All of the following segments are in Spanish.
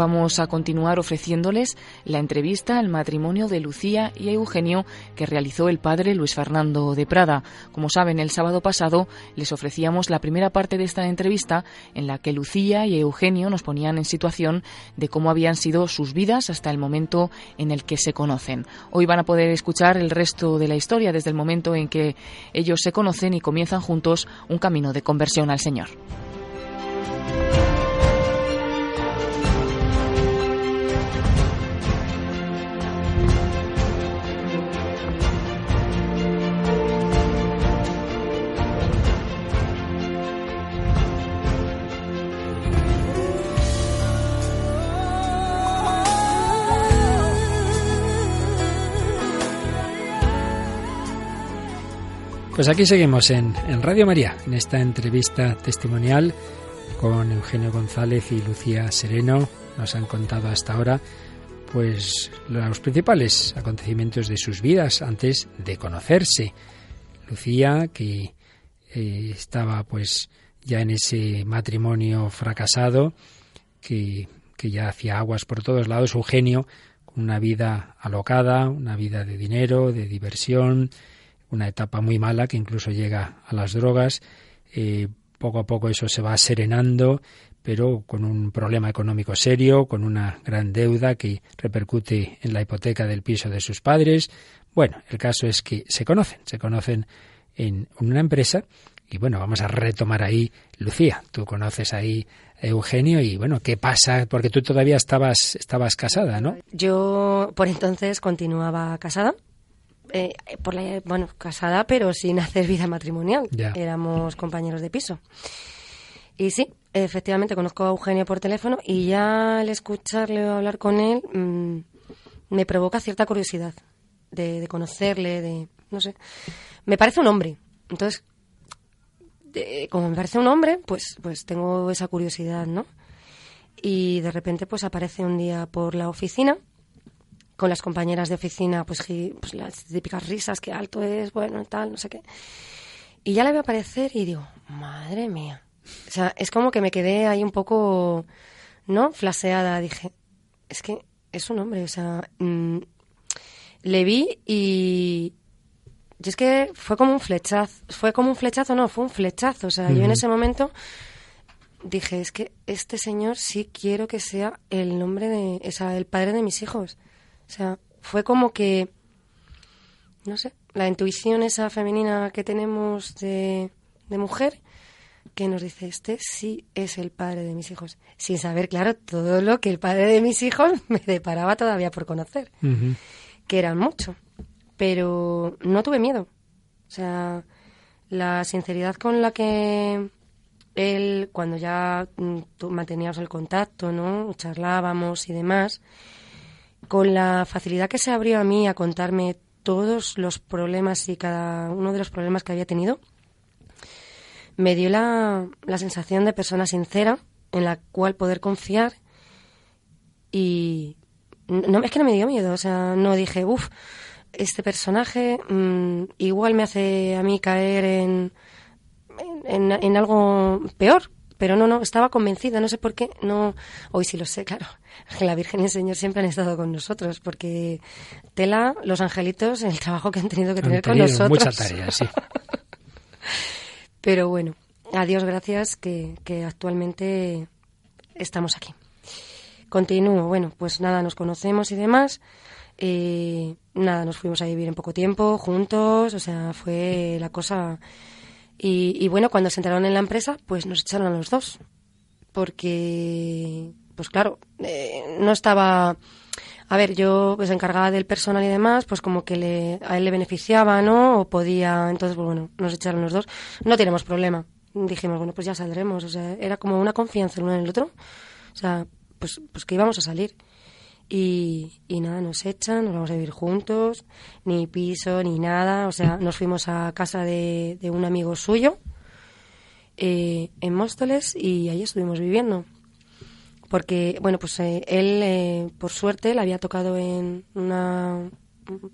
Vamos a continuar ofreciéndoles la entrevista al matrimonio de Lucía y Eugenio que realizó el padre Luis Fernando de Prada. Como saben, el sábado pasado les ofrecíamos la primera parte de esta entrevista en la que Lucía y Eugenio nos ponían en situación de cómo habían sido sus vidas hasta el momento en el que se conocen. Hoy van a poder escuchar el resto de la historia desde el momento en que ellos se conocen y comienzan juntos un camino de conversión al Señor. Pues aquí seguimos en, Radio María, en esta entrevista testimonial con Eugenio González y Lucía Sereno. Nos han contado hasta ahora pues los principales acontecimientos de sus vidas antes de conocerse. Lucía, que eh, estaba pues ya en ese matrimonio fracasado, que, que ya hacía aguas por todos lados, Eugenio, con una vida alocada, una vida de dinero, de diversión, una etapa muy mala que incluso llega a las drogas. Eh, poco a poco eso se va serenando, pero con un problema económico serio, con una gran deuda que repercute en la hipoteca del piso de sus padres. Bueno, el caso es que se conocen, se conocen en una empresa y bueno, vamos a retomar ahí, Lucía, tú conoces ahí a Eugenio y bueno, ¿qué pasa? Porque tú todavía estabas, estabas casada, ¿no? Yo por entonces continuaba casada eh, por la, bueno, casada, pero sin hacer vida matrimonial. Éramos compañeros de piso. Y sí, efectivamente, conozco a Eugenio por teléfono y ya al escucharle o hablar con él mm, me provoca cierta curiosidad de, conocerle, de, no sé. Me parece un hombre. Entonces, como me parece un hombre, pues, pues tengo esa curiosidad, ¿no? Y de repente, pues aparece un día por la oficina con las compañeras de oficina, pues, pues, las típicas risas, que alto es, bueno, tal, no sé qué. Y ya le veo aparecer y digo, madre mía. O sea, es como que me quedé ahí un poco, ¿no? Flaseada. Dije, es que es un hombre, o sea, mm, le vi y, y es que fue como un flechazo, fue como un flechazo, no, fue un flechazo. O sea, yo en ese momento dije, es que este señor sí quiero que sea el nombre de, o sea, el padre de mis hijos. O sea, fue como que, no sé, la intuición esa femenina que tenemos de, mujer que nos dice, este sí es el padre de mis hijos, sin saber, claro, todo lo que el padre de mis hijos me deparaba todavía por conocer, que eran mucho, pero no tuve miedo. O sea, la sinceridad con la que él, cuando ya mm, manteníamos el contacto, ¿no? Charlábamos y demás, con la facilidad que se abrió a mí a contarme todos los problemas y cada uno de los problemas que había tenido, me dio la, sensación de persona sincera en la cual poder confiar y no es que no me dio miedo, o sea, no dije, uff, este personaje mm, igual me hace a mí caer en, en, algo peor, pero no, no, estaba convencida, no sé por qué, no, hoy sí lo sé, claro, la Virgen y el Señor siempre han estado con nosotros, porque tela, los angelitos, el trabajo que han tenido que tener con nosotros. Mucha tarea, sí. pero bueno, a Dios gracias que, que actualmente estamos aquí. Continúo, bueno, pues nada, nos conocemos y demás. Eh, nada, nos fuimos a vivir en poco tiempo juntos, o sea, fue la cosa y, bueno, cuando se entraron en la empresa, pues nos echaron a los dos. Porque, pues claro, eh, no estaba... A ver, yo pues encargada del personal y demás, pues como que le, a él le beneficiaba, ¿no? O podía... Entonces, pues bueno, nos echaron los dos. No tenemos problema. Dijimos, bueno, pues ya saldremos. O sea, era como una confianza el uno en el otro. O sea, pues, pues que íbamos a salir. Y, nada, nos echan, nos vamos a vivir juntos, ni piso, ni nada. O sea, nos fuimos a casa de, un amigo suyo eh, en Móstoles y ahí estuvimos viviendo. Porque, bueno, pues eh, él, eh, por suerte, le había tocado en una,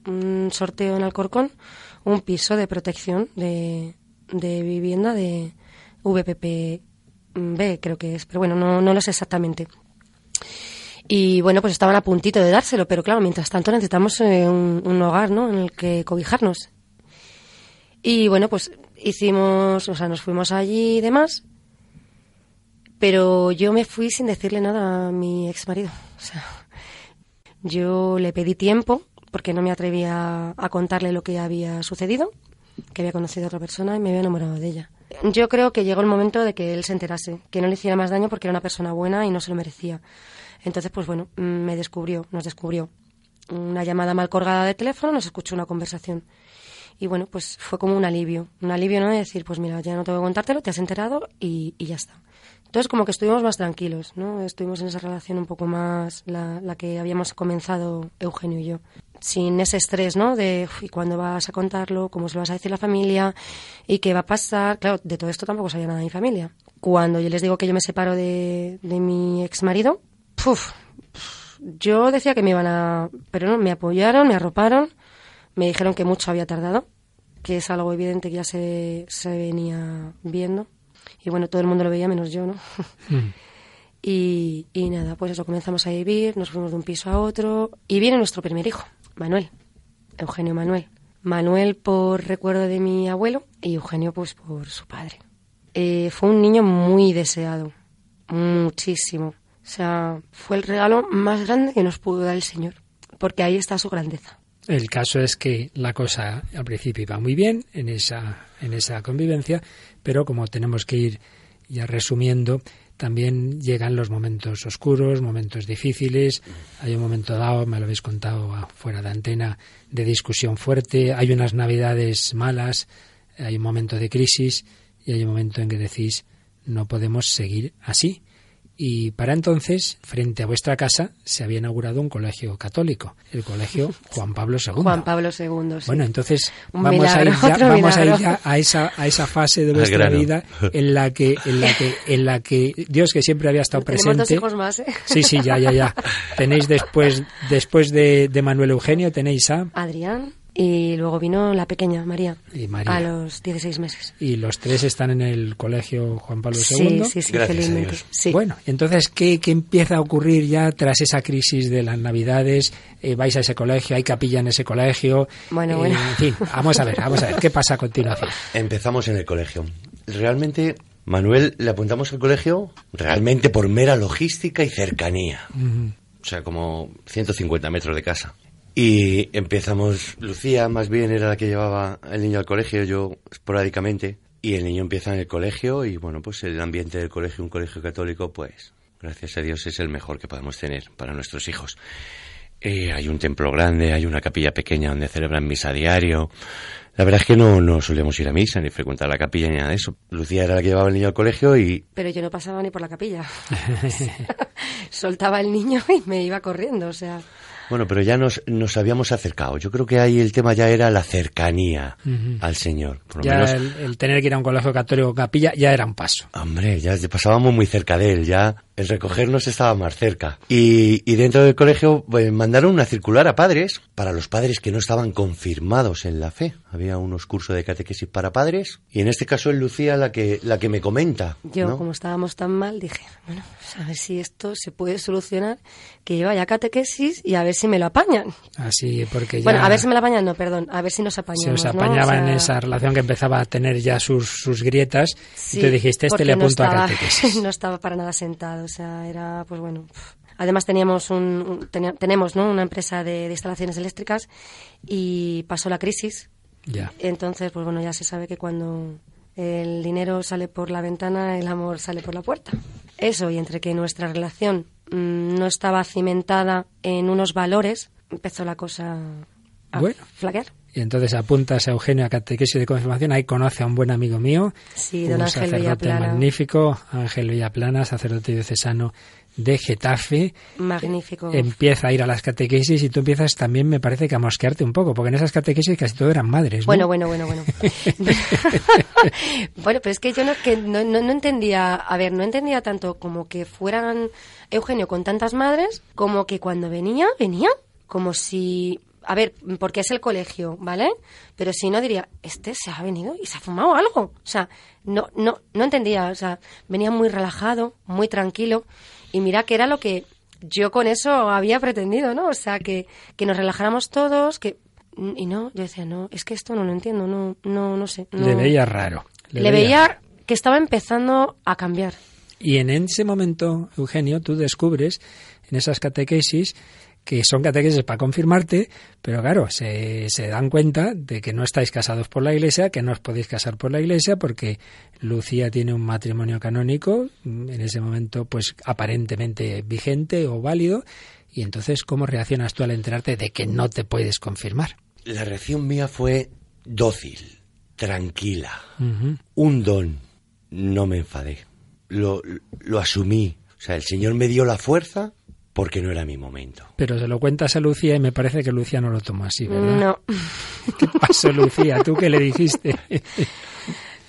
un sorteo en Alcorcón, un piso de protección de, vivienda de VPP creo que es, pero bueno, no, no lo sé exactamente. Y bueno, pues estaban a puntito de dárselo, pero claro, mientras tanto necesitamos eh, un, hogar, ¿no? En el que cobijarnos. Y bueno, pues hicimos, o sea, nos fuimos allí y demás, pero yo me fui sin decirle nada a mi ex marido. O sea, yo le pedí tiempo porque no me atrevía a contarle lo que había sucedido, que había conocido a otra persona y me había enamorado de ella. Yo creo que llegó el momento de que él se enterase, que no le hiciera más daño porque era una persona buena y no se lo merecía. Entonces, pues bueno, me descubrió, nos descubrió. Una llamada mal colgada de teléfono, nos escuchó una conversación. Y bueno, pues fue como un alivio. Un alivio, ¿no? De decir, pues mira, ya no tengo que contártelo, te has enterado y, y ya está. Entonces, como que estuvimos más tranquilos, ¿no? Estuvimos en esa relación un poco más, la, la que habíamos comenzado Eugenio y yo. Sin ese estrés, ¿no? De, ¿y cuándo vas a contarlo? ¿Cómo se lo vas a decir a la familia? ¿Y qué va a pasar? Claro, de todo esto tampoco sabía nada de mi familia. Cuando yo les digo que yo me separo de, de mi ex marido, puf, yo decía que me iban a... Pero no, me apoyaron, me arroparon, me dijeron que mucho había tardado, que es algo evidente que ya se, se venía viendo y bueno, todo el mundo lo veía menos yo, ¿no? Hmm. y, y nada, pues eso, comenzamos a vivir, nos fuimos de un piso a otro y viene nuestro primer hijo, Manuel, Eugenio Manuel. Manuel por recuerdo de mi abuelo y Eugenio pues por su padre. Eh, fue un niño muy deseado, muchísimo. O sea, fue el regalo más grande que nos pudo dar el Señor, porque ahí está su grandeza. El caso es que la cosa al principio iba muy bien en esa, en esa convivencia, pero como tenemos que ir ya resumiendo, también llegan los momentos oscuros, momentos difíciles. Hay un momento dado, me lo habéis contado fuera de antena, de discusión fuerte. Hay unas navidades malas, hay un momento de crisis y hay un momento en que decís, no podemos seguir así. Y para entonces, frente a vuestra casa, se había inaugurado un colegio católico, el colegio Juan Pablo II. Juan Pablo II. Sí. Bueno, entonces vamos, a ir, ya, vamos a ir ya a esa, a esa fase de vuestra vida en la que, en la que, en la que Dios que siempre había estado presente. Dos hijos más, ¿eh? Sí, sí, ya, ya, ya. Tenéis después, después de, de Manuel Eugenio, tenéis a Adrián. Y luego vino la pequeña, María, a los 16 meses. Y los tres están en el colegio Juan Pablo II. Sí, sí, sí, felizmente. Sí. Bueno, entonces, ¿qué, ¿qué, empieza a ocurrir ya tras esa crisis de las Navidades? Eh, ¿Vais a ese colegio? ¿Hay capilla en ese colegio? Bueno, eh, bueno. En fin, vamos a ver, vamos a ver, ¿qué pasa a continuación? Empezamos en el colegio. Realmente Manuel le apuntamos al colegio realmente por mera logística y cercanía. O sea, como 150 metros de casa. Y empezamos, Lucía más bien era la que llevaba el niño al colegio, yo esporádicamente, y el niño empieza en el colegio y bueno, pues el ambiente del colegio, un colegio católico, pues gracias a Dios es el mejor que podemos tener para nuestros hijos. Eh, hay un templo grande, hay una capilla pequeña donde celebran misa diario. La verdad es que no, no solemos ir a misa ni frecuentar la capilla ni nada de eso. Lucía era la que llevaba el niño al colegio y... Pero yo no pasaba ni por la capilla. Soltaba el niño y me iba corriendo, o sea... Bueno, pero ya nos, nos habíamos acercado. Yo creo que ahí el tema ya era la cercanía al Señor. Por ya el, tener que ir a un colegio católico capilla ya era un paso. Hombre, ya pasábamos muy cerca de él, ya el recogernos estaba más cerca. Y, y dentro del colegio pues, mandaron una circular a padres, para los padres que no estaban confirmados en la fe. Había unos cursos de catequesis para padres, y en este caso es Lucía la que, la que me comenta. Yo, como estábamos tan mal, dije, bueno, pues a ver si esto se puede solucionar, que yo vaya a catequesis y a ver si me lo apañan. Así, porque ya... Bueno, a ver si me lo apañan, no, perdón, a ver si nos apañamos. Se os apañaba en esa relación que empezaba a tener ya sus, sus grietas, y te dijiste, este le apunto a catequesis. no estaba para nada sentado o sea, era, pues bueno. Además teníamos un, tenemos ¿no? una empresa de, instalaciones eléctricas y pasó la crisis. Ya. Entonces, pues bueno, ya se sabe que cuando el dinero sale por la ventana, el amor sale por la puerta. Eso, y entre que nuestra relación mm, no estaba cimentada en unos valores, empezó la cosa a bueno. flaquear. Y entonces apuntas a Eugenio a catequesis de confirmación, ahí conoce a un buen amigo mío, sí, don un Ángel sacerdote magnífico, Ángel Villaplana, sacerdote diocesano de Getafe. Magnífico. Empieza a ir a las catequesis y tú empiezas también, me parece, que a mosquearte un poco, porque en esas catequesis casi todo eran madres. Bueno, bueno, bueno, bueno. bueno, pero es que yo no, que no, no, no entendía, a ver, no entendía tanto como que fueran Eugenio con tantas madres, como que cuando venía, venía como si a ver, porque es el colegio, ¿vale? Pero si no diría, este se ha venido y se ha fumado algo. O sea, no, no, no entendía. O sea, venía muy relajado, muy tranquilo. Y mira que era lo que yo con eso había pretendido, ¿no? O sea, que, que nos relajáramos todos, que y no, yo decía, no, es que esto no lo entiendo, no, no, no sé. le veía raro. Le, veía que estaba empezando a cambiar. Y en ese momento, Eugenio, tú descubres en esas catequesis que son catequesis para confirmarte, pero claro, se, se, dan cuenta de que no estáis casados por la iglesia, que no os podéis casar por la iglesia, porque Lucía tiene un matrimonio canónico, en ese momento, pues aparentemente vigente o válido, y entonces, ¿cómo reaccionas tú al enterarte de que no te puedes confirmar? La reacción mía fue dócil, tranquila, un don. No me enfadé, lo, lo asumí. O sea, el Señor me dio la fuerza porque no era mi momento. Pero se lo cuentas a Lucía y me parece que Lucía no lo tomó así, ¿verdad? No. ¿Qué pasó, Lucía? ¿Tú qué le dijiste?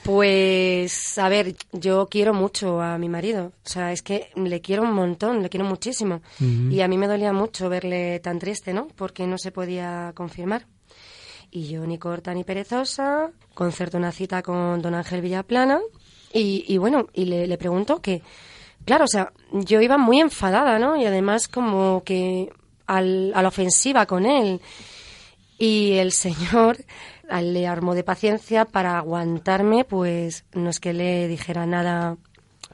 Pues, a ver, yo quiero mucho a mi marido. O sea, es que le quiero un montón, le quiero muchísimo. Y a mí me dolía mucho verle tan triste, ¿no? Porque no se podía confirmar. Y yo, ni corta ni perezosa, concerto una cita con don Ángel Villaplana. Y, y bueno, y le, le pregunto que Claro, o sea, yo iba muy enfadada, ¿no? Y además como que al, a la ofensiva con él. Y el señor le armó de paciencia para aguantarme, pues no es que le dijera nada.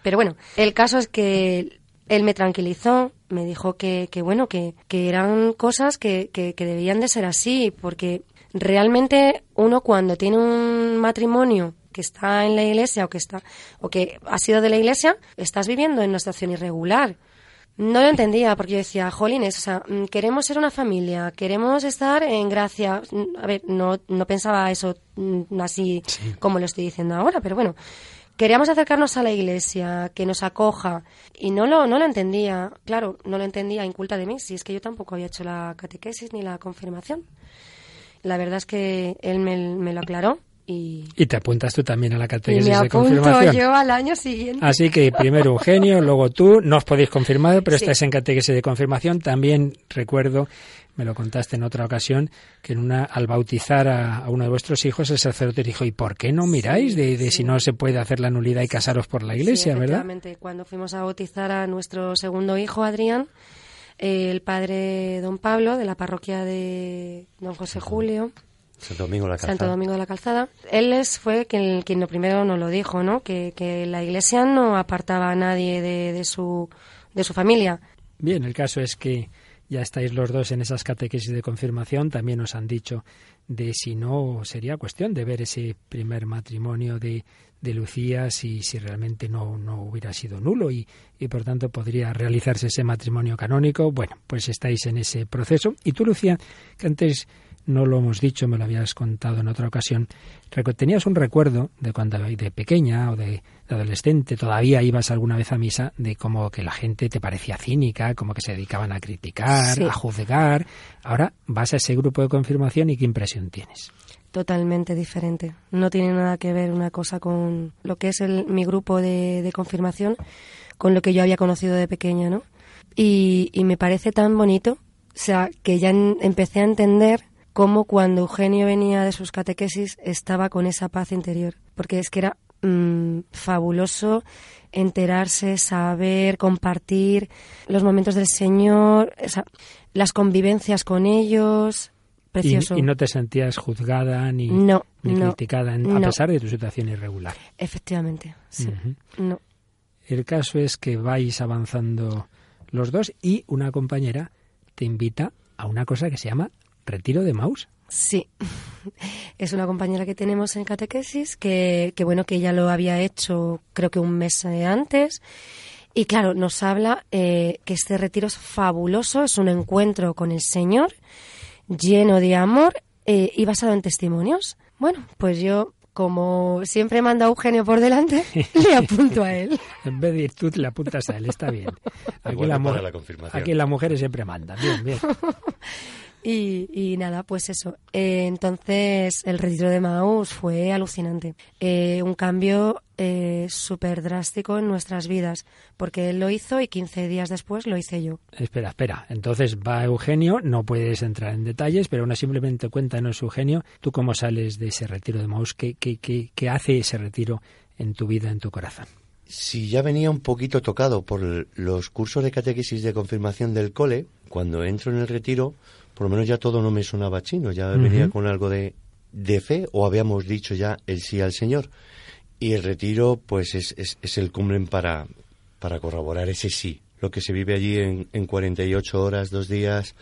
Pero bueno, el caso es que él me tranquilizó, me dijo que, que bueno, que, que eran cosas que, que, que debían de ser así, porque realmente uno cuando tiene un matrimonio que está en la iglesia o que está o que ha sido de la iglesia, estás viviendo en una situación irregular. No lo entendía porque yo decía, jolines, o sea, mm, queremos ser una familia, queremos estar en gracia. Mm, a ver, no, no pensaba eso mm, así como lo estoy diciendo ahora, pero bueno, queríamos acercarnos a la iglesia, que nos acoja, y no lo, no lo entendía. Claro, no lo entendía inculta de mí, si es que yo tampoco había hecho la catequesis ni la confirmación. La verdad es que él me, me lo aclaró y, te apuntas tú también a la catequesis de confirmación. yo al año siguiente. Así que primero Eugenio, luego tú, no os podéis confirmar, pero estáis en catequesis de confirmación. También recuerdo, me lo contaste en otra ocasión, que en una, al bautizar a, uno de vuestros hijos, el sacerdote dijo, ¿y por qué no miráis de, de si no se puede hacer la nulidad y casaros por la iglesia, verdad? Cuando fuimos a bautizar a nuestro segundo hijo, Adrián, el padre don Pablo, de la parroquia de don José Julio, Santo Domingo de la Calzada. Santo Domingo de la Calzada. Él es, fue quien, quien lo primero nos lo dijo, ¿no? Que, que la Iglesia no apartaba a nadie de, de, su, de su familia. Bien, el caso es que ya estáis los dos en esas catequesis de confirmación. También os han dicho de si no sería cuestión de ver ese primer matrimonio de, de Lucía si, si realmente no, no hubiera sido nulo y, y por tanto podría realizarse ese matrimonio canónico. Bueno, pues estáis en ese proceso. Y tú, Lucía, que antes no lo hemos dicho, me lo habías contado en otra ocasión, tenías un recuerdo de cuando de pequeña o de, adolescente todavía ibas alguna vez a misa de como que la gente te parecía cínica, como que se dedicaban a criticar, a juzgar. Ahora vas a ese grupo de confirmación y qué impresión tienes. Totalmente diferente. No tiene nada que ver una cosa con lo que es el, mi grupo de, de confirmación con lo que yo había conocido de pequeña, ¿no? Y, y me parece tan bonito, o sea, que ya empecé a entender cómo cuando Eugenio venía de sus catequesis estaba con esa paz interior, porque es que era mm, fabuloso enterarse, saber, compartir los momentos del Señor, las convivencias con ellos. Precioso. Y, no te sentías juzgada ni, criticada a pesar de tu situación irregular. Efectivamente, sí. No. El caso es que vais avanzando los dos y una compañera te invita a una cosa que se llama retiro de Maus. Sí, es una compañera que tenemos en catequesis que, que bueno, que ella lo había hecho creo que un mes antes. Y claro, nos habla eh, que este retiro es fabuloso, es un encuentro con el Señor, lleno de amor eh, y basado en testimonios. Bueno, pues yo como siempre manda Eugenio por delante, le apunto a él. en vez de ir tú, le apuntas a él, está bien. Aquí, la, mujer, aquí las mujeres siempre mandan, bien, bien. Y, nada, pues eso. Eh, entonces, el retiro de Maús fue alucinante. Eh, un cambio eh, súper drástico en nuestras vidas, porque él lo hizo y 15 días después lo hice yo. Espera, espera. Entonces va Eugenio, no puedes entrar en detalles, pero aún simplemente cuéntanos, Eugenio, tú cómo sales de ese retiro de Maús, qué, qué, qué, qué hace ese retiro en tu vida, en tu corazón. Si ya venía un poquito tocado por los cursos de catequesis de confirmación del cole, cuando entro en el retiro, por lo menos ya todo no me sonaba chino, ya venía con algo de, de, fe o habíamos dicho ya el sí al Señor. Y el retiro, pues es, es, el cumbre para, para corroborar ese sí. Lo que se vive allí en, en 48 horas, dos días,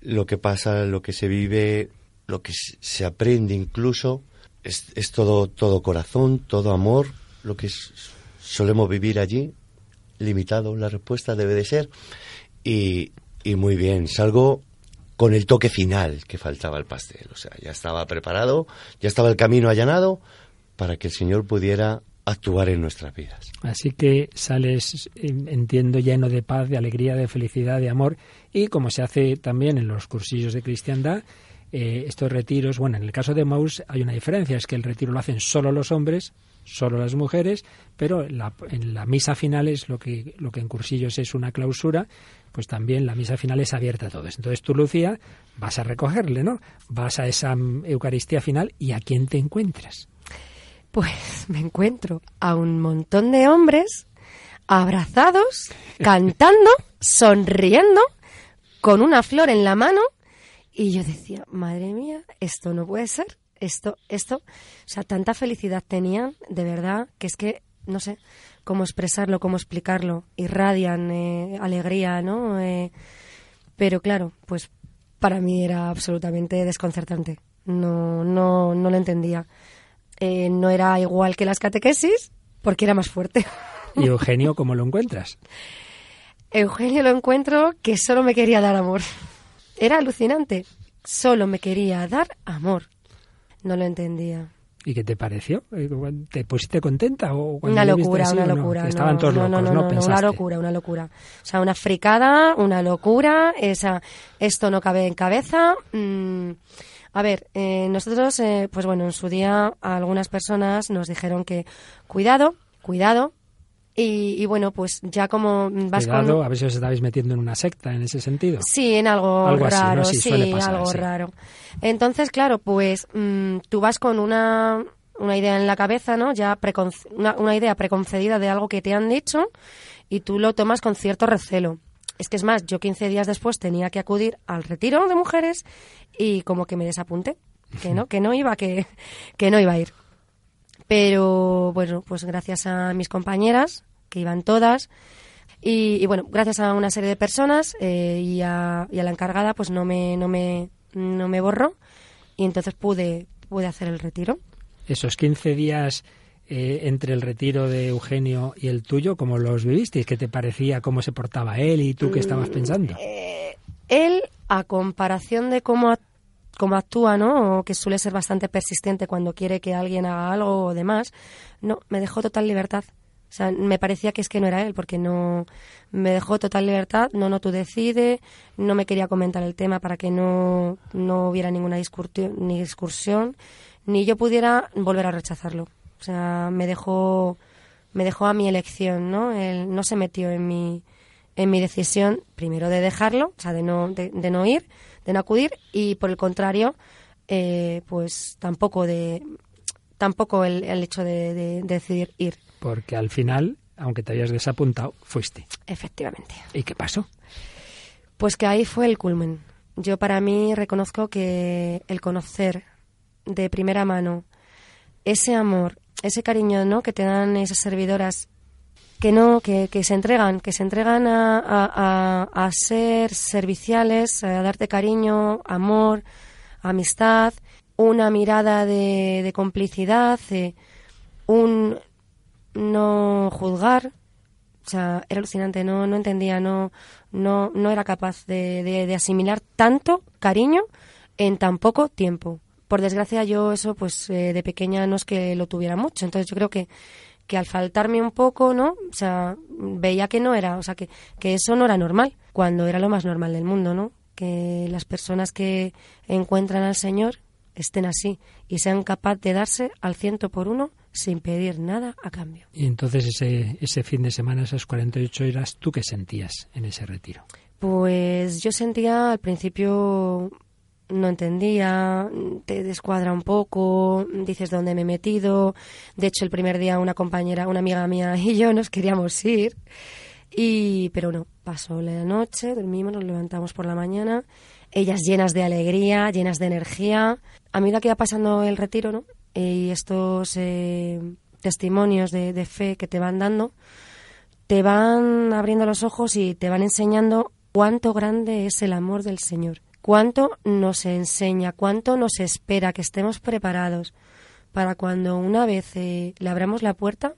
lo que pasa, lo que se vive, lo que se aprende incluso, es, es todo, todo corazón, todo amor, lo que solemos vivir allí, limitado la respuesta debe de ser. Y, y muy bien, salgo con el toque final que faltaba el pastel. O sea, ya estaba preparado, ya estaba el camino allanado para que el Señor pudiera actuar en nuestras vidas. Así que sales, entiendo, lleno de paz, de alegría, de felicidad, de amor, y como se hace también en los cursillos de cristiandad, eh, estos retiros, bueno, en el caso de Maus hay una diferencia, es que el retiro lo hacen solo los hombres, solo las mujeres, pero en la, misa final es lo que, lo que en cursillos es una clausura, pues también la misa final es abierta a todos. Entonces tú, Lucía, vas a recogerle, ¿no? Vas a esa Eucaristía final y ¿a quién te encuentras? Pues me encuentro a un montón de hombres abrazados, cantando, sonriendo, con una flor en la mano. Y yo decía, madre mía, esto no puede ser. Esto, esto, o sea, tanta felicidad tenían, de verdad, que es que, no sé, cómo expresarlo, cómo explicarlo. Irradian eh, alegría, ¿no? Eh, pero claro, pues para mí era absolutamente desconcertante. No, no, no lo entendía. Eh, no era igual que las catequesis porque era más fuerte. ¿Y Eugenio cómo lo encuentras? Eugenio lo encuentro que solo me quería dar amor. Era alucinante. Solo me quería dar amor. No lo entendía. ¿Y qué te pareció? Eh, ¿Te pusiste contenta? O una locura, una locura. Estaban todos locos, no, no, no, una locura, una locura. O sea, una fricada, una locura. Esa, esto no cabe en cabeza. Mm, a ver, eh, nosotros, eh, pues bueno, en su día algunas personas nos dijeron que cuidado, cuidado, y, bueno, pues ya como vas Cuidado, a ver si os estabais metiendo en una secta en ese sentido. Sí, en algo, raro, sí, algo raro. Entonces, claro, pues mm, tú vas con una, una idea en la cabeza, ¿no? Ya una, una idea preconcedida de algo que te han dicho y tú lo tomas con cierto recelo. Es que es más, yo 15 días después tenía que acudir al retiro de mujeres y como que me desapunté, que no, que no iba, que, que no iba a ir. Pero bueno, pues gracias a mis compañeras, que iban todas, y, bueno, gracias a una serie de personas eh, y, a, y, a, la encargada, pues no me, no me, no me borró y entonces pude, pude hacer el retiro. Esos 15 días eh, entre el retiro de Eugenio y el tuyo, ¿cómo los vivisteis? ¿Qué te parecía? ¿Cómo se portaba él y tú qué estabas mm, pensando? Eh, él, a comparación de cómo cómo actúa, ¿no? O que suele ser bastante persistente cuando quiere que alguien haga algo o demás. No, me dejó total libertad. O sea, me parecía que es que no era él, porque no me dejó total libertad, no, no, tú decide, no me quería comentar el tema para que no, no hubiera ninguna ni discusión, ni yo pudiera volver a rechazarlo. O sea, me dejó, me dejó a mi elección, ¿no? Él no se metió en mi, en mi decisión, primero de dejarlo, o sea, de no, de no ir, de no acudir y por el contrario, eh, pues tampoco de tampoco el, hecho de, decidir ir. Porque al final, aunque te hayas desapuntado, fuiste. Efectivamente. ¿Y qué pasó? Pues que ahí fue el culmen. Yo para mí reconozco que el conocer de primera mano ese amor, ese cariño ¿no? que te dan esas servidoras que no, que, que se entregan, que se entregan a, a, a, ser serviciales, a darte cariño, amor, amistad, una mirada de, de complicidad, un no juzgar. O sea, era alucinante, no, no entendía, no, no, no era capaz de, de, de asimilar tanto cariño en tan poco tiempo. Por desgracia, yo eso, pues eh, de pequeña no es que lo tuviera mucho. Entonces, yo creo que que al faltarme un poco, ¿no? O sea, veía que no era, o sea, que, que eso no era normal, cuando era lo más normal del mundo, ¿no? que las personas que encuentran al Señor estén así y sean capaces de darse al ciento por uno sin pedir nada a cambio. Y entonces ese, ese fin de semana, esas 48 horas, ¿tú qué sentías en ese retiro? Pues yo sentía al principio no entendía, te descuadra un poco, dices dónde me he metido. De hecho, el primer día una compañera, una amiga mía y yo nos queríamos ir. Y, pero no, pasó la noche, dormimos, nos levantamos por la mañana, ellas llenas de alegría, llenas de energía. A medida que iba pasando el retiro, ¿no? Y estos eh, testimonios de, de fe que te van dando, te van abriendo los ojos y te van enseñando cuánto grande es el amor del Señor cuánto nos enseña, cuánto nos espera que estemos preparados para cuando una vez eh, le abramos la puerta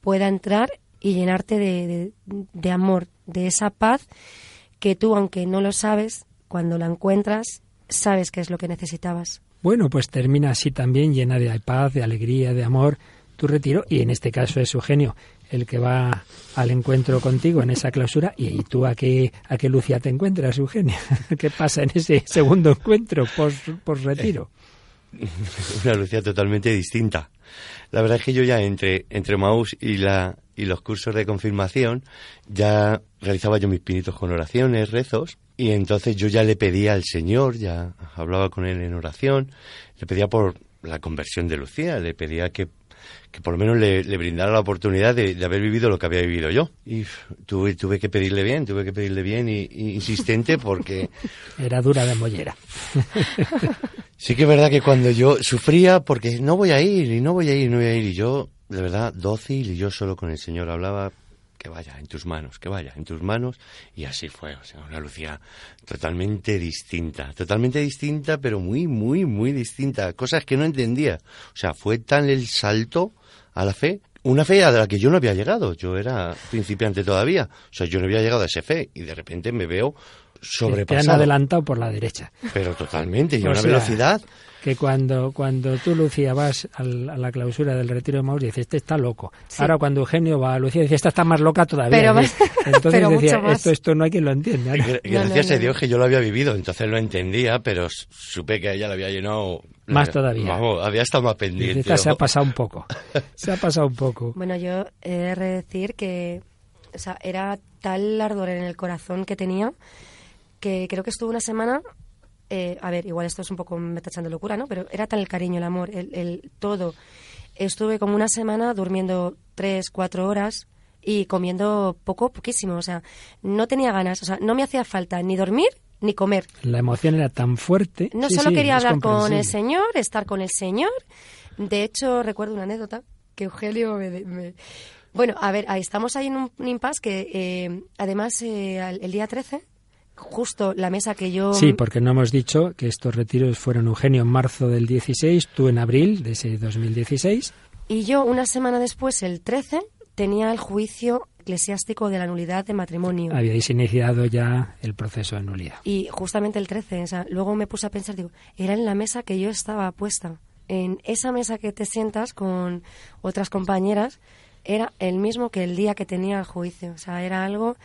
pueda entrar y llenarte de, de, amor, de esa paz que tú, aunque no lo sabes, cuando la encuentras, sabes que es lo que necesitabas. Bueno, pues termina así también llena de paz, de alegría, de amor tu retiro y en este caso es Eugenio el que va al encuentro contigo en esa clausura y, tú a qué a qué Lucia te encuentras, Eugenia. ¿Qué pasa en ese segundo encuentro post retiro? Una Lucia totalmente distinta. La verdad es que yo ya entre entre Maús y la y los cursos de confirmación ya realizaba yo mis pinitos con oraciones, rezos y entonces yo ya le pedía al Señor, ya hablaba con él en oración, le pedía por la conversión de Lucía, le pedía que que por lo menos le, brindara la oportunidad de, haber vivido lo que había vivido yo. Y tuve, tuve que pedirle bien, tuve que pedirle bien y, insistente porque... Era dura de mollera. sí que es verdad que cuando yo sufría porque no voy a ir y no voy a ir, no voy a ir y yo, de verdad, dócil y yo solo con el Señor hablaba que vaya en tus manos, que vaya en tus manos. Y así fue, o sea, una Lucía totalmente distinta, totalmente distinta, pero muy, muy, muy distinta. Cosas que no entendía. O sea, fue tan el salto a la fe, una fe a la que yo no había llegado. Yo era principiante todavía. O sea, yo no había llegado a esa fe y de repente me veo sobrepasado. Te han adelantado por la derecha. Pero totalmente, y a una velocidad que cuando, cuando tú, Lucía, vas a la clausura del retiro de Maús, dices, este está loco. Ahora cuando Eugenio va a Lucía, dice, esta está más loca todavía. Pero entonces decía, esto, esto no hay quien lo entienda. Gracias a Dios que yo lo había vivido, entonces lo entendía, pero supe que a ella le había llenado... Más todavía. había estado más pendiente. se ha pasado un poco. Se ha pasado un poco. Bueno, yo he de decir que o sea, era tal ardor en el corazón que tenía que creo que estuve una semana eh, a ver, igual esto es un poco me tachando locura, ¿no? Pero era tal el cariño, el amor, el, todo. Estuve como una semana durmiendo tres, cuatro horas y comiendo poco, poquísimo. O sea, no tenía ganas, o sea, no me hacía falta ni dormir ni comer. La emoción era tan fuerte. No solo quería hablar con el Señor, estar con el Señor. De hecho, recuerdo una anécdota que Eugelio me... Bueno, a ver, ahí estamos ahí en un, impasse que eh, además eh, el día 13 justo la mesa que yo... Sí, porque no hemos dicho que estos retiros fueron Eugenio en marzo del 16, tú en abril de ese 2016. Y yo una semana después, el 13, tenía el juicio eclesiástico de la nulidad de matrimonio. Habíais iniciado ya el proceso de nulidad. Y justamente el 13, o sea, luego me puse a pensar, digo, era en la mesa que yo estaba puesta. En esa mesa que te sientas con otras compañeras, era el mismo que el día que tenía el juicio. O sea, era algo,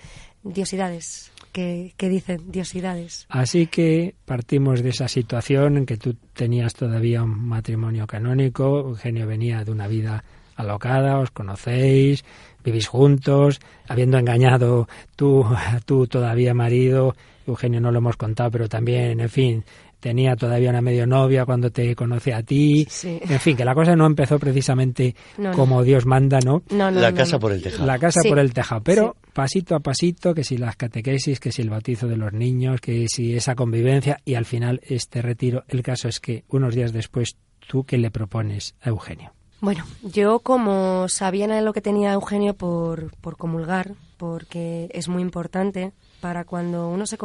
diosidades que, dicen diosidades. Así que partimos de esa situación en que tú tenías todavía un matrimonio canónico, Eugenio venía de una vida alocada, os conocéis, vivís juntos, habiendo engañado tú, tú todavía marido, Eugenio no lo hemos contado, pero también, en fin, tenía todavía una medio novia cuando te conoce a ti. En fin, que la cosa no empezó precisamente como Dios manda, ¿no? la casa por el tejado. La casa por el tejado, pero pasito a pasito, que si las catequesis, que si el bautizo de los niños, que si esa convivencia y al final este retiro. El caso es que unos días después, ¿tú qué le propones a Eugenio? Bueno, yo como sabía lo que tenía Eugenio por, por comulgar, porque es muy importante, para cuando uno se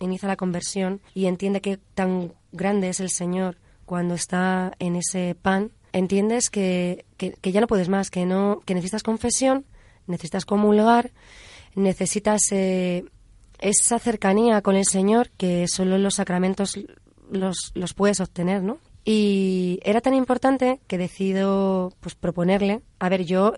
inicia la conversión y entiende que tan grande es el Señor cuando está en ese pan, entiendes que, que, ya no puedes más, que no, que necesitas confesión, necesitas comulgar, necesitas eh, esa cercanía con el Señor que solo los sacramentos los, los puedes obtener, ¿no? Y era tan importante que decido pues proponerle, a ver, yo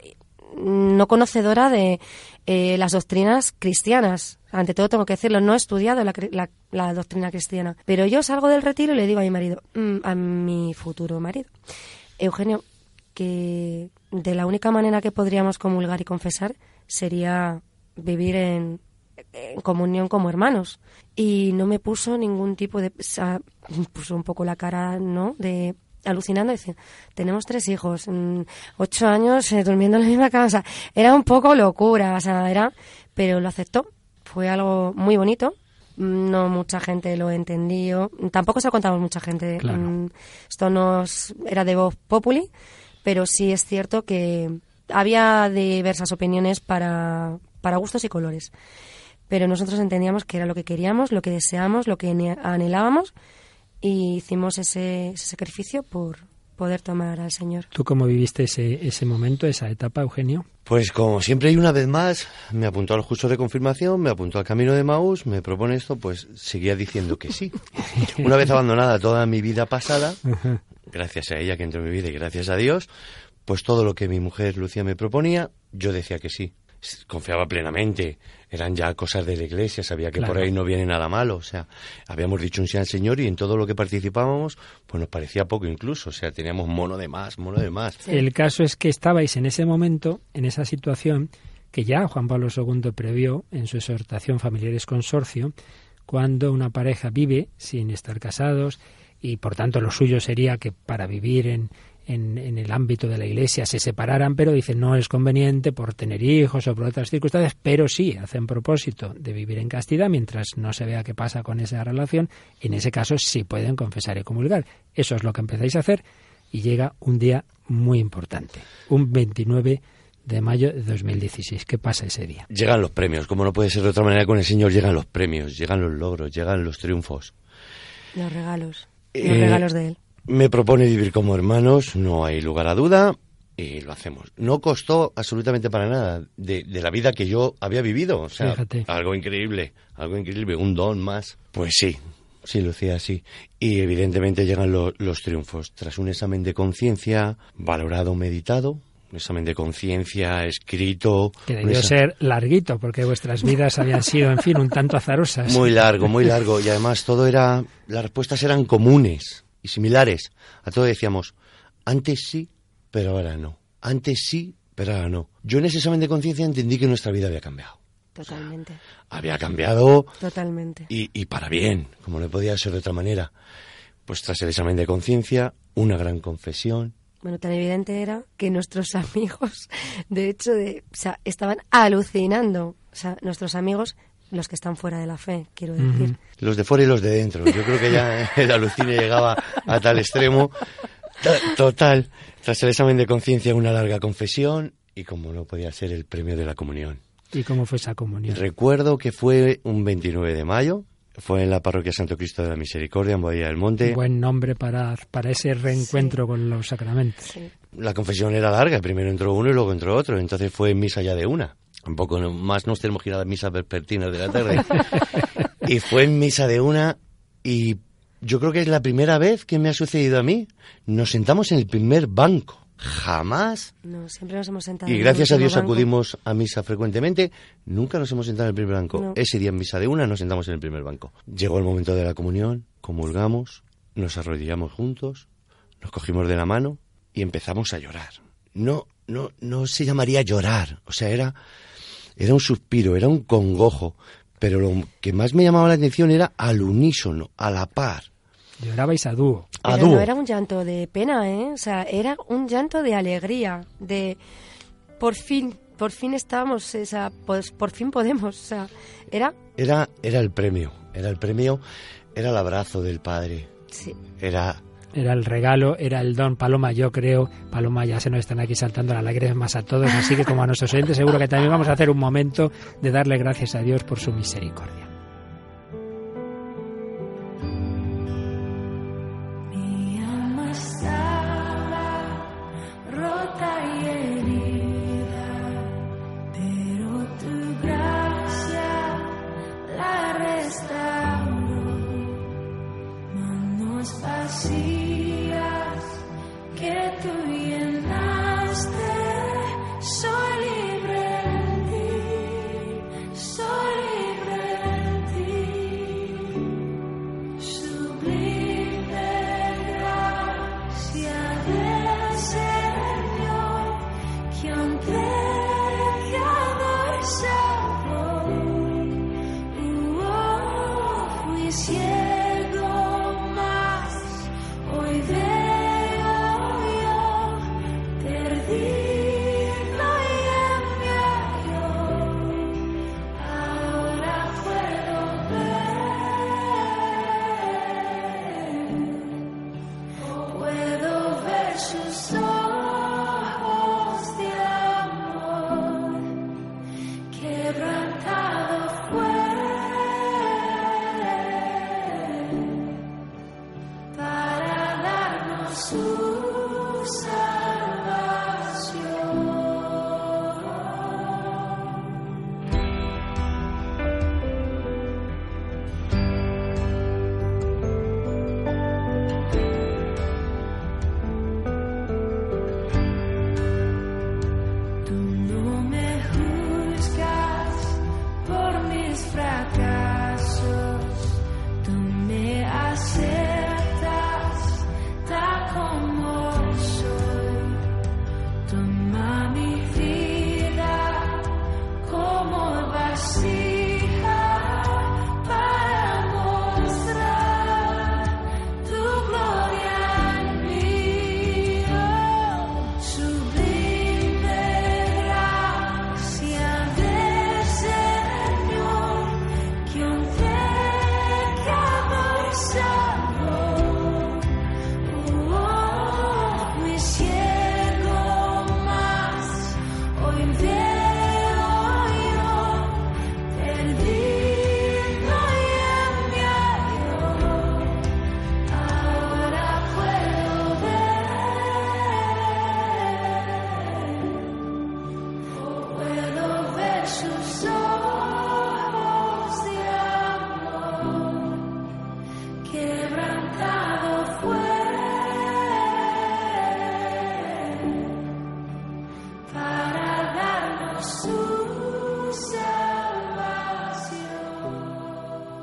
no conocedora de eh, las doctrinas cristianas. Ante todo tengo que decirlo, no he estudiado la, doctrina cristiana. Pero yo salgo del retiro y le digo a mi marido, mm, a mi futuro marido, Eugenio, que de la única manera que podríamos comulgar y confesar sería vivir en, comunión como hermanos. Y no me puso ningún tipo de... puso un poco la cara, ¿no? De alucinando, dice, tenemos tres hijos, mm, ocho años eh, durmiendo en la misma casa. era un poco locura, o sea, era... Pero lo aceptó. Fue algo muy bonito. No mucha gente lo entendió. Tampoco se lo contamos mucha gente. Mm, esto nos era de voz populi pero sí es cierto que había diversas opiniones para, para gustos y colores. Pero nosotros entendíamos que era lo que queríamos, lo que deseamos, lo que anhelábamos y hicimos ese, sacrificio por poder tomar al Señor. ¿Tú cómo viviste ese, ese momento, esa etapa, Eugenio? Pues como siempre y una vez más, me apuntó al justo de confirmación, me apuntó al camino de Maús, me propone esto, pues seguía diciendo que sí. una vez abandonada toda mi vida pasada, gracias a ella que entró en mi vida y gracias a Dios, pues todo lo que mi mujer Lucía me proponía, yo decía que sí. Confiaba plenamente, eran ya cosas de la iglesia, sabía que por ahí no viene nada malo, o sea, habíamos dicho un sí al Señor y en todo lo que participábamos, pues nos parecía poco incluso, o sea, teníamos mono de más, mono de más. El caso es que estabais en ese momento, en esa situación, que ya Juan Pablo II previó en su exhortación Familiares Consorcio, cuando una pareja vive sin estar casados y por tanto lo suyo sería que para vivir en, en, el ámbito de la Iglesia se separaran, pero dicen no es conveniente por tener hijos o por otras circunstancias, pero sí hacen propósito de vivir en castidad mientras no se vea qué pasa con esa relación. En ese caso sí pueden confesar y comulgar. Eso es lo que empezáis a hacer y llega un día muy importante, un 29 de mayo de 2016. ¿Qué pasa ese día? Llegan los premios, como no puede ser de otra manera con el Señor, llegan los premios, llegan los logros, llegan los triunfos. Los regalos. Los eh, regalos de él. Me propone vivir como hermanos, no hay lugar a duda, y lo hacemos. No costó absolutamente para nada de, la vida que yo había vivido. O sea, algo increíble, algo increíble, un don más. Pues sí, sí, Lucía, sí. Y evidentemente llegan los triunfos. Tras un examen de conciencia, valorado, meditado, un examen de conciencia escrito. Que debió ser larguito, porque vuestras vidas habían sido, en fin, un tanto azarosas. Muy largo, muy largo. Y además todo era, las respuestas eran comunes y similares. A todo decíamos, antes sí, pero ahora no. Antes sí, pero ahora no. Yo en ese examen de conciencia entendí que nuestra vida había cambiado. Totalmente. había cambiado. Totalmente. Y, y para bien, como no podía ser de otra manera. Pues tras el examen de conciencia, una gran confesión, bueno, tan evidente era que nuestros amigos, de hecho, de, o sea, estaban alucinando. O sea, nuestros amigos, los que están fuera de la fe, quiero decir. Los de fuera y los de dentro. Yo creo que ya el alucine llegaba a tal extremo. Total. Tras el examen de conciencia, una larga confesión y como no podía ser el premio de la comunión. ¿Y cómo fue esa comunión? Recuerdo que fue un 29 de mayo, fue en la parroquia Santo Cristo de la Misericordia, en Boadilla del Monte. buen nombre para, para ese reencuentro con los sacramentos. La confesión era larga, primero entró uno y luego entró otro, entonces fue misa ya de una. Un poco más nos tenemos que ir a la misa vespertina de la tarde. y fue en misa de una y yo creo que es la primera vez que me ha sucedido a mí. Nos sentamos en el primer banco. Jamás. No, siempre nos hemos sentado. Y gracias a Dios acudimos a misa frecuentemente. Nunca nos hemos sentado en el primer banco. Ese día en misa de una nos sentamos en el primer banco. Llegó el momento de la comunión, comulgamos, nos arrodillamos juntos, nos cogimos de la mano y empezamos a llorar. No, no, no se llamaría llorar. O sea, era, era un suspiro, era un congojo. Pero lo que más me llamaba la atención era al unísono, a la par. Llorabais a dúo. Pero no era un llanto de pena, ¿eh? O sea, era un llanto de alegría, de por fin, por fin estamos, o sea, pues por fin podemos, o sea, era... Era, era el premio, era el premio, era el abrazo del Padre. Sí. Era... Era el regalo, era el don. Paloma, yo creo, Paloma, ya se nos están aquí saltando las lágrimas a todos, así que como a nuestros oyentes seguro que también vamos a hacer un momento de darle gracias a Dios por su misericordia. vacías always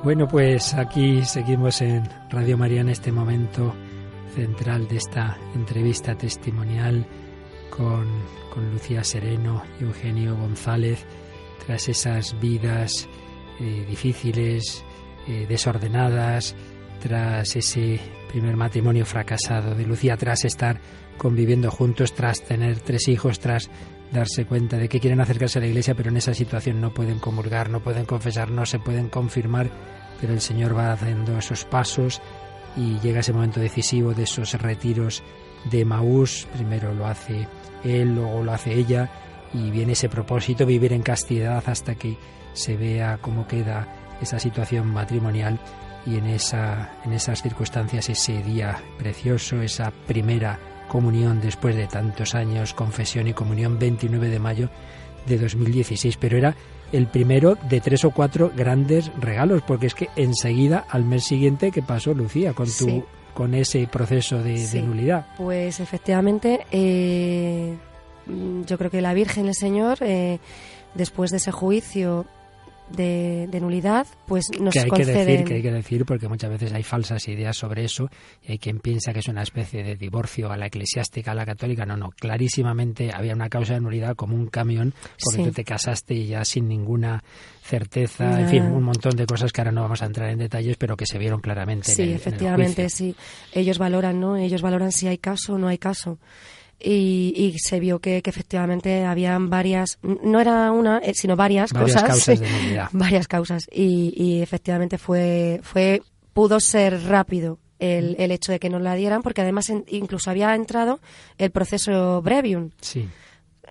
Bueno, pues aquí seguimos en Radio María en este momento central de esta entrevista testimonial con, con Lucía Sereno y Eugenio González tras esas vidas eh, difíciles, eh, desordenadas, tras ese primer matrimonio fracasado de Lucía, tras estar conviviendo juntos, tras tener tres hijos, tras darse cuenta de que quieren acercarse a la iglesia, pero en esa situación no pueden comulgar, no pueden confesar, no se pueden confirmar, pero el Señor va haciendo esos pasos y llega ese momento decisivo de esos retiros de Maús, primero lo hace él, luego lo hace ella, y viene ese propósito, vivir en castidad hasta que se vea cómo queda esa situación matrimonial y en, esa, en esas circunstancias ese día precioso, esa primera comunión después de tantos años, confesión y comunión 29 de mayo de 2016, pero era el primero de tres o cuatro grandes regalos, porque es que enseguida al mes siguiente que pasó Lucía con tu con ese proceso de, nulidad. Pues efectivamente, eh, yo creo que la Virgen, el Señor, eh, después de ese juicio de, nulidad, pues nos que hay que decir que hay que decir porque muchas veces hay falsas ideas sobre eso y hay quien piensa que es una especie de divorcio a la eclesiástica, a la católica. No, no, clarísimamente había una causa de nulidad como un camión porque tú te casaste y ya sin ninguna certeza, en fin, un montón de cosas que ahora no vamos a entrar en detalles, pero que se vieron claramente. Sí, efectivamente, sí. Ellos valoran, ¿no? Ellos valoran si hay caso o no hay caso y, se vio que, efectivamente habían varias, no era una, eh, sino varias, varias causas. de varias causas. Y, efectivamente fue, fue, pudo ser rápido el, el, hecho de que nos la dieran, porque además incluso había entrado el proceso brevium. Sí.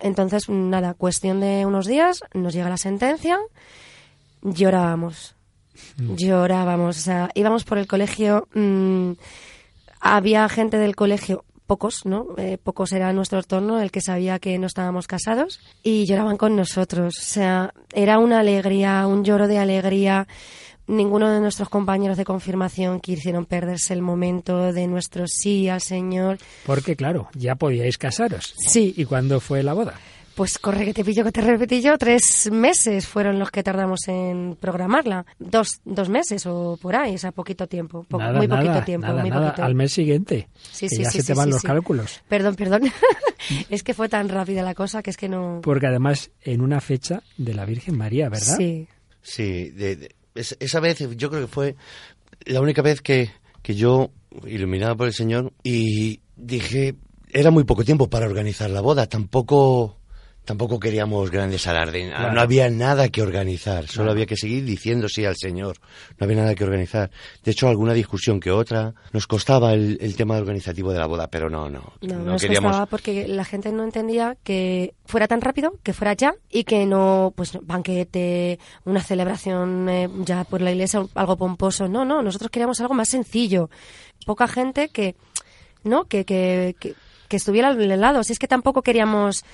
Entonces, nada, cuestión de unos días, nos llega la sentencia, llorábamos. Mm. Llorábamos, o sea, íbamos por el colegio, mm, había gente del colegio pocos, ¿no? Eh, pocos era nuestro entorno el que sabía que no estábamos casados y lloraban con nosotros. O sea, era una alegría, un lloro de alegría. Ninguno de nuestros compañeros de confirmación quisieron perderse el momento de nuestro sí al Señor. Porque, claro, ya podíais casaros. Sí. ¿Y cuándo fue la boda? Pues corre que te pillo que te repetí yo, tres meses fueron los que tardamos en programarla. Dos, dos meses o por ahí, o sea, poquito tiempo. muy poquito tiempo. muy Poquito. Al mes siguiente. Sí, sí, ya se te van los cálculos. Perdón, perdón. es que fue tan rápida la cosa que es que no. Porque además en una fecha de la Virgen María, ¿verdad? Sí. Sí, esa vez yo creo que fue la única vez que, que yo, iluminado por el Señor, y dije, era muy poco tiempo para organizar la boda, tampoco tampoco queríamos grandes alardes. No había nada que organizar, solo había que seguir diciendo sí al Señor. No había nada que organizar. De hecho, alguna discusión que otra nos costaba el, tema organizativo de la boda, pero no, no. No, nos costaba porque la gente no entendía que fuera tan rápido, que fuera ya y que no, pues, banquete, una celebración eh, ya por la iglesia, algo pomposo. No, no, nosotros queríamos algo más sencillo. Poca gente que, ¿no? Que, que, que, que estuviera al lado. Si es que tampoco queríamos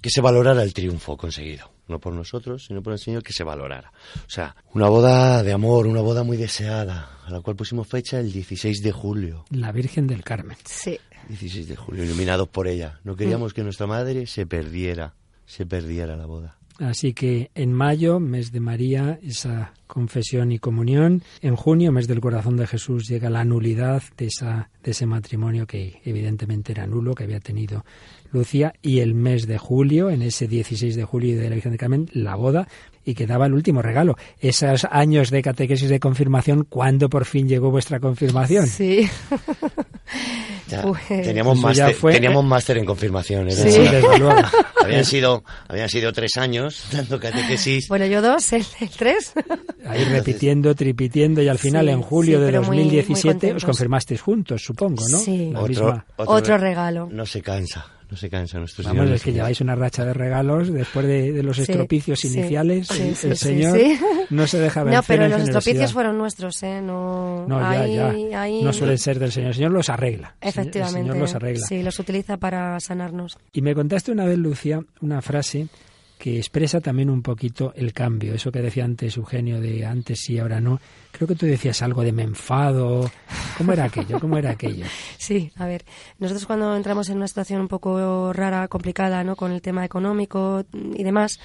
que se valorara el triunfo conseguido. No por nosotros, sino por el Señor, que se valorara. O sea, una boda de amor, una boda muy deseada, a la cual pusimos fecha el 16 de julio. La Virgen del Carmen. Sí. 16 de julio, iluminados por ella. No queríamos que nuestra madre se perdiera, se perdiera la boda. Así que en mayo, mes de María, esa confesión y comunión. En junio, mes del corazón de Jesús, llega la nulidad de, esa, de ese matrimonio que evidentemente era nulo, que había tenido Lucía. Y el mes de julio, en ese 16 de julio de la Virgen de Carmen, la boda y que daba el último regalo. Esos años de catequesis de confirmación, ¿cuándo por fin llegó vuestra confirmación? Sí. Pues teníamos, máster, teníamos máster en confirmación. ¿eh? Sí, desde luego. habían, sido, habían sido tres años dando catequesis. Bueno, yo dos, el, tres. Ahí repitiendo, tripitiendo y al final en julio de 2017 os confirmasteis juntos, supongo, ¿no? Sí. Otro, otro regalo. No se cansa no se cansa nuestro Vamos, es que lleváis una racha de regalos después de, los estropicios iniciales. el Señor no se deja ver. No, pero los estropicios fueron nuestros, ¿eh? No, no suelen ser del Señor. El Señor los arregla. Efectivamente. El Señor los arregla. Sí, los utiliza para sanarnos. Y me contaste una vez, Lucia, una frase que expresa también un poquito el cambio. Eso que decía antes Eugenio de antes sí, ahora no. Creo que tú decías algo de me enfado. ¿Cómo era aquello? ¿Cómo era aquello? Sí, a ver, nosotros cuando entramos en una situación un poco rara, complicada, ¿no? Con el tema económico y demás,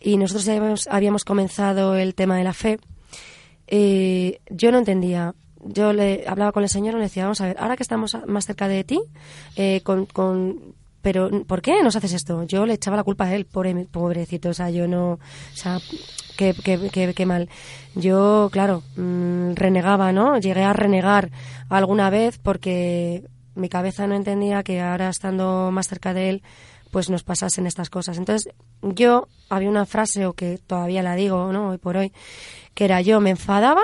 y nosotros habíamos, habíamos comenzado el tema de la fe, eh, yo no entendía. Yo le hablaba con el Señor y le decía, vamos a ver, ahora que estamos más cerca de ti, eh, con, con pero ¿por qué nos haces esto? Yo le echaba la culpa a él, pobre, pobrecito, o sea, yo no, o sea, qué, qué, qué, mal. Yo, claro, mm, renegaba, ¿no? Llegué a renegar alguna vez porque mi cabeza no entendía que ahora estando más cerca de él, pues nos pasasen estas cosas. Entonces, yo había una frase, o que todavía la digo, ¿no? Hoy por hoy, que era yo me enfadaba,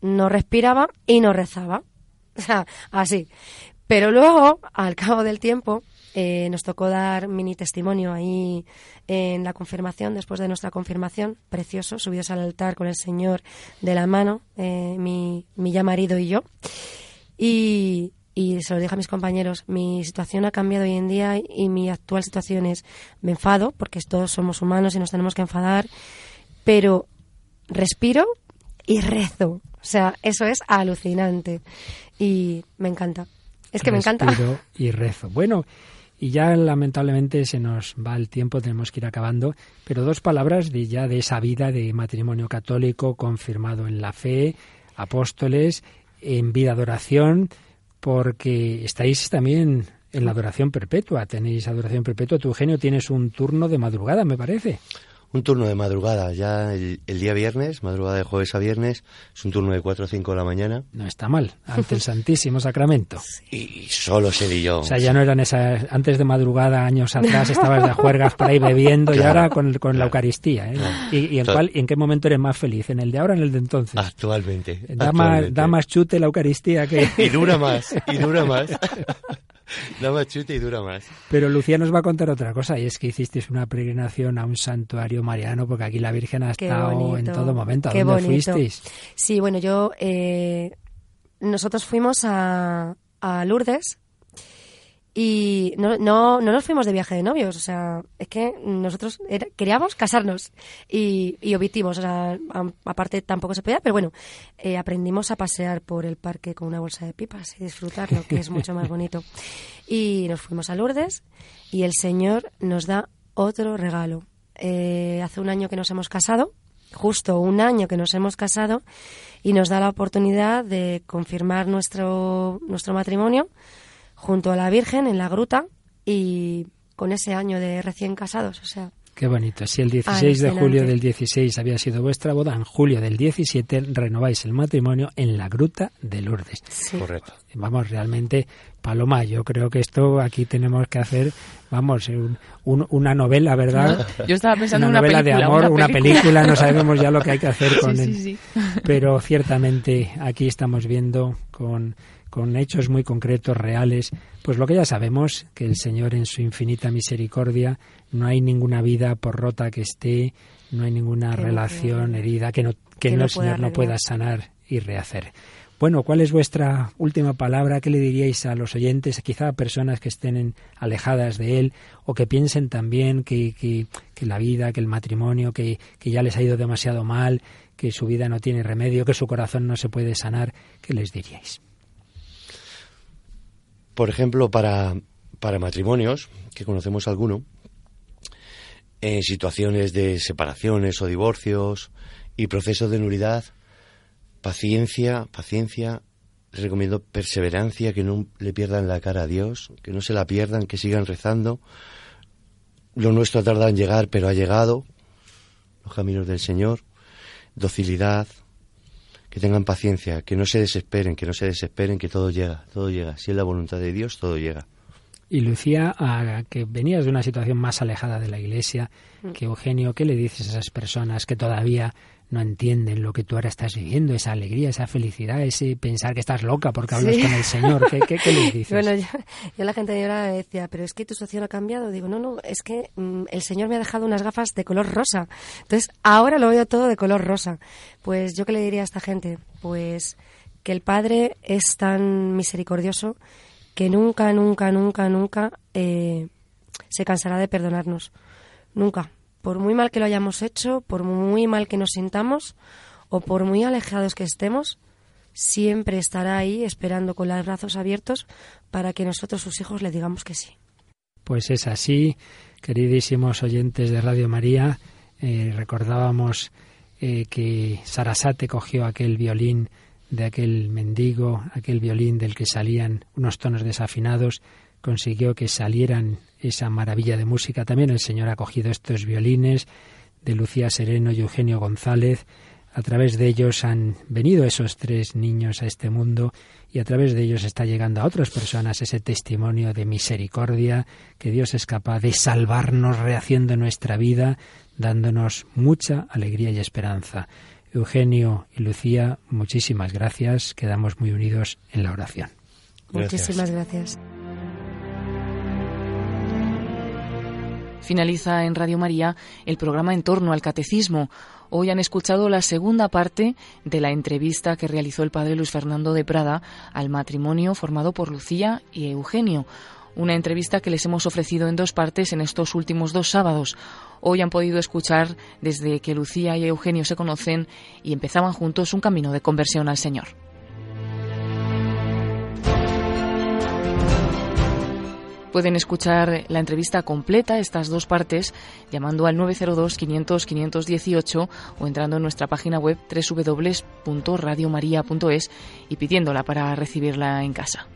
no respiraba y no rezaba. O sea, así. Pero luego, al cabo del tiempo, eh, nos tocó dar mini testimonio ahí en la confirmación, después de nuestra confirmación, precioso, subidos al altar con el Señor de la mano, eh, mi, mi ya marido y yo. Y, y se lo dije a mis compañeros, mi situación ha cambiado hoy en día y mi actual situación es, me enfado, porque todos somos humanos y nos tenemos que enfadar, pero respiro y rezo. O sea, eso es alucinante y me encanta. Es que me encanta. y rezo. Bueno, y ya lamentablemente se nos va el tiempo, tenemos que ir acabando, pero dos palabras de ya de esa vida de matrimonio católico confirmado en la fe, apóstoles, en vida de porque estáis también en la adoración perpetua, tenéis adoración perpetua. Tu Eugenio tienes un turno de madrugada, me parece un turno de madrugada, ya el, día viernes, madrugada de jueves a viernes, es un turno de 4 o 5 de la mañana. No está mal, ante el Santísimo Sacramento. Y solo y yo. O sea, ya no eran esas, antes de madrugada, años atrás, estabas de juergas por ahí bebiendo y ahora con, con la Eucaristía. ¿eh? ¿Y, en, cuál, en qué momento eres más feliz? ¿En el de ahora o en el de entonces? Actualmente. Da, Más, da más chute la Eucaristía que... y dura más, y dura más. Da más chute y dura más. Pero Lucía nos va a contar otra cosa, y es que hicisteis una peregrinación a un santuario mariano, porque aquí la Virgen ha estado en todo momento. ¿A dónde fuisteis? Sí, bueno, yo... Eh, nosotros fuimos a, a Lourdes, y no, no, no nos fuimos de viaje de novios, o sea, es que nosotros queríamos casarnos y, y obitimos, o sea, aparte tampoco se podía, pero bueno, eh, aprendimos a pasear por el parque con una bolsa de pipas y disfrutarlo, que es mucho más bonito. Y nos fuimos a Lourdes y el Señor nos da otro regalo. Eh, hace un año que nos hemos casado, justo un año que nos hemos casado, y nos da la oportunidad de confirmar nuestro, nuestro matrimonio junto a la Virgen en la gruta y con ese año de recién casados, o sea. Qué bonito. Si el 16 de julio del 16 había sido vuestra boda, en julio del 17 renováis el matrimonio en la gruta de Lourdes. Correcto. Vamos, realmente, Paloma, yo creo que esto aquí tenemos que hacer, vamos, una novela, ¿verdad? Yo estaba pensando una, novela de amor, una película. no sabemos ya lo que hay que hacer con él. Pero ciertamente aquí estamos viendo con con hechos muy concretos, reales, pues lo que ya sabemos, que el Señor en su infinita misericordia no hay ninguna vida por rota que esté, no hay ninguna relación herida que no, que, no, el Señor no pueda sanar y rehacer. Bueno, ¿cuál es vuestra última palabra? ¿Qué le diríais a los oyentes, quizá a personas que estén alejadas de Él o que piensen también que, que, que la vida, que el matrimonio, que, que ya les ha ido demasiado mal, que su vida no tiene remedio, que su corazón no se puede sanar? ¿Qué les diríais? Por ejemplo, para, para matrimonios, que conocemos alguno, en situaciones de separaciones o divorcios y procesos de nulidad, paciencia, paciencia, les recomiendo perseverancia, que no le pierdan la cara a Dios, que no se la pierdan, que sigan rezando. Lo nuestro tarda en llegar, pero ha llegado, los caminos del Señor, docilidad, que tengan paciencia, que no se desesperen, que no se desesperen, que todo llega, todo llega. Si es la voluntad de Dios, todo llega. Y Lucía, a que venías de una situación más alejada de la Iglesia mm. que Eugenio, ¿qué le dices a esas personas que todavía no entienden lo que tú ahora estás viviendo, esa alegría, esa felicidad, ese pensar que estás loca porque hablas con el Señor. ¿Qué, qué, qué les dices? Bueno, yo, yo, la gente ahora decía, pero es que tu situación ha cambiado. Digo, no, no, es que mm, el Señor me ha dejado unas gafas de color rosa. Entonces, ahora lo veo todo de color rosa. Pues yo qué le diría a esta gente? Pues que el Padre es tan misericordioso que nunca, nunca, nunca, nunca eh, se cansará de perdonarnos. Nunca por muy mal que lo hayamos hecho, por muy mal que nos sintamos o por muy alejados que estemos, siempre estará ahí esperando con los brazos abiertos para que nosotros, sus hijos, le digamos que sí. Pues es así, queridísimos oyentes de Radio María, eh, recordábamos eh, que Sarasate cogió aquel violín de aquel mendigo, aquel violín del que salían unos tonos desafinados, consiguió que salieran esa maravilla de música. También el Señor ha cogido estos violines de Lucía Sereno y Eugenio González. A través de ellos han venido esos tres niños a este mundo y a través de ellos está llegando a otras personas ese testimonio de misericordia, que Dios es capaz de salvarnos rehaciendo nuestra vida, dándonos mucha alegría y esperanza. Eugenio y Lucía, muchísimas gracias. Quedamos muy unidos en la oración. Muchísimas gracias. Finaliza en Radio María el programa en torno al catecismo. Hoy han escuchado la segunda parte de la entrevista que realizó el padre Luis Fernando de Prada al matrimonio formado por Lucía y Eugenio. Una entrevista que les hemos ofrecido en dos partes en estos últimos dos sábados. Hoy han podido escuchar desde que Lucía y Eugenio se conocen y empezaban juntos un camino de conversión al Señor. Pueden escuchar la entrevista completa, estas dos partes, llamando al 902-500-518 o entrando en nuestra página web www.radiomaria.es y pidiéndola para recibirla en casa.